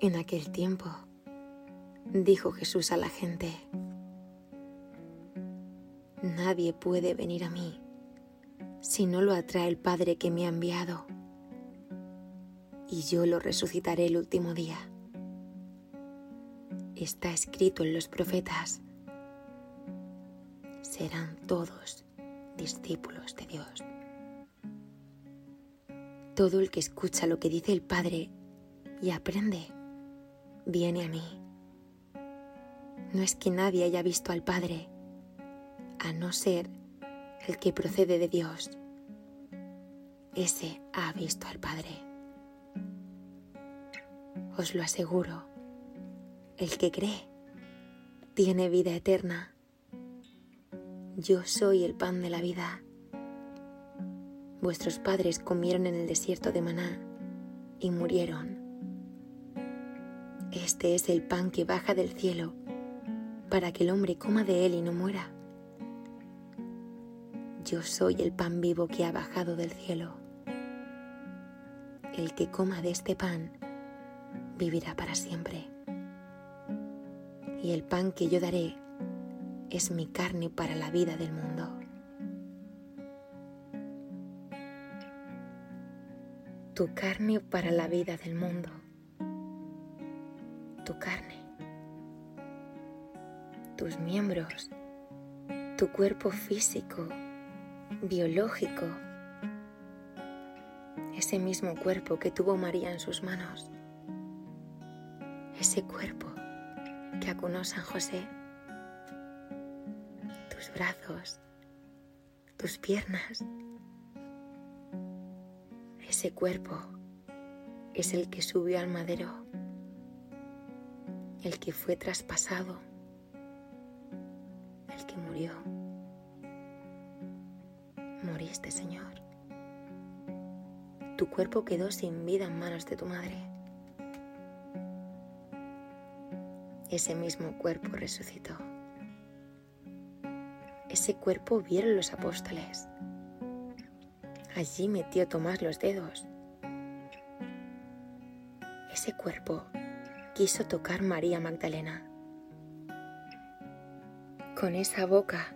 En aquel tiempo, dijo Jesús a la gente, Nadie puede venir a mí si no lo atrae el Padre que me ha enviado, y yo lo resucitaré el último día. Está escrito en los profetas, serán todos discípulos de Dios. Todo el que escucha lo que dice el Padre y aprende, viene a mí. No es que nadie haya visto al Padre, a no ser el que procede de Dios. Ese ha visto al Padre. Os lo aseguro, el que cree tiene vida eterna. Yo soy el pan de la vida. Vuestros padres comieron en el desierto de Maná y murieron. Este es el pan que baja del cielo para que el hombre coma de él y no muera. Yo soy el pan vivo que ha bajado del cielo. El que coma de este pan vivirá para siempre. Y el pan que yo daré es mi carne para la vida del mundo. Tu carne para la vida del mundo. Tu carne. Tus miembros. Tu cuerpo físico biológico, ese mismo cuerpo que tuvo María en sus manos, ese cuerpo que acunó San José, tus brazos, tus piernas, ese cuerpo es el que subió al madero, el que fue traspasado, el que murió moriste, Señor. Tu cuerpo quedó sin vida en manos de tu madre. Ese mismo cuerpo resucitó. Ese cuerpo vieron los apóstoles. Allí metió Tomás los dedos. Ese cuerpo quiso tocar María Magdalena. Con esa boca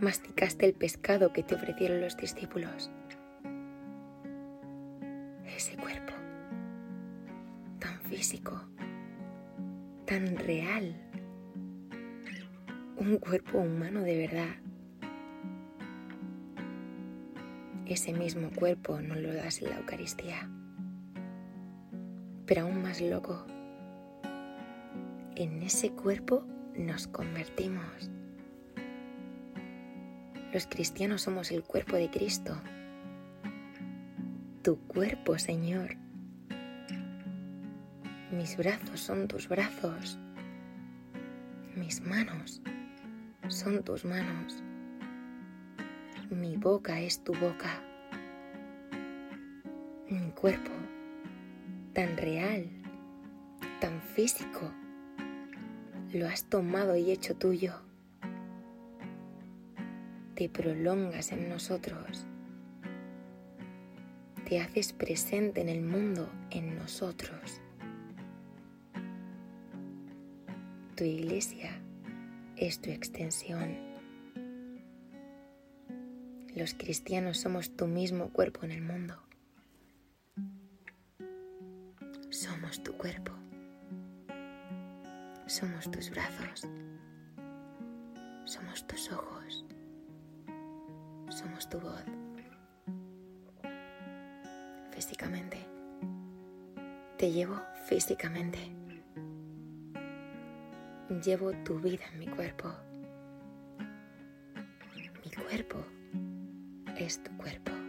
masticaste el pescado que te ofrecieron los discípulos. Ese cuerpo, tan físico, tan real, un cuerpo humano de verdad. Ese mismo cuerpo no lo das en la Eucaristía. Pero aún más loco, en ese cuerpo nos convertimos. Los cristianos somos el cuerpo de Cristo. Tu cuerpo, Señor. Mis brazos son tus brazos. Mis manos son tus manos. Mi boca es tu boca. Mi cuerpo, tan real, tan físico, lo has tomado y hecho tuyo te prolongas en nosotros, te haces presente en el mundo, en nosotros. Tu iglesia es tu extensión. Los cristianos somos tu mismo cuerpo en el mundo. Somos tu cuerpo. Somos tus brazos. Somos tus ojos somos tu voz físicamente. Te llevo físicamente. Llevo tu vida en mi cuerpo. Mi cuerpo es tu cuerpo.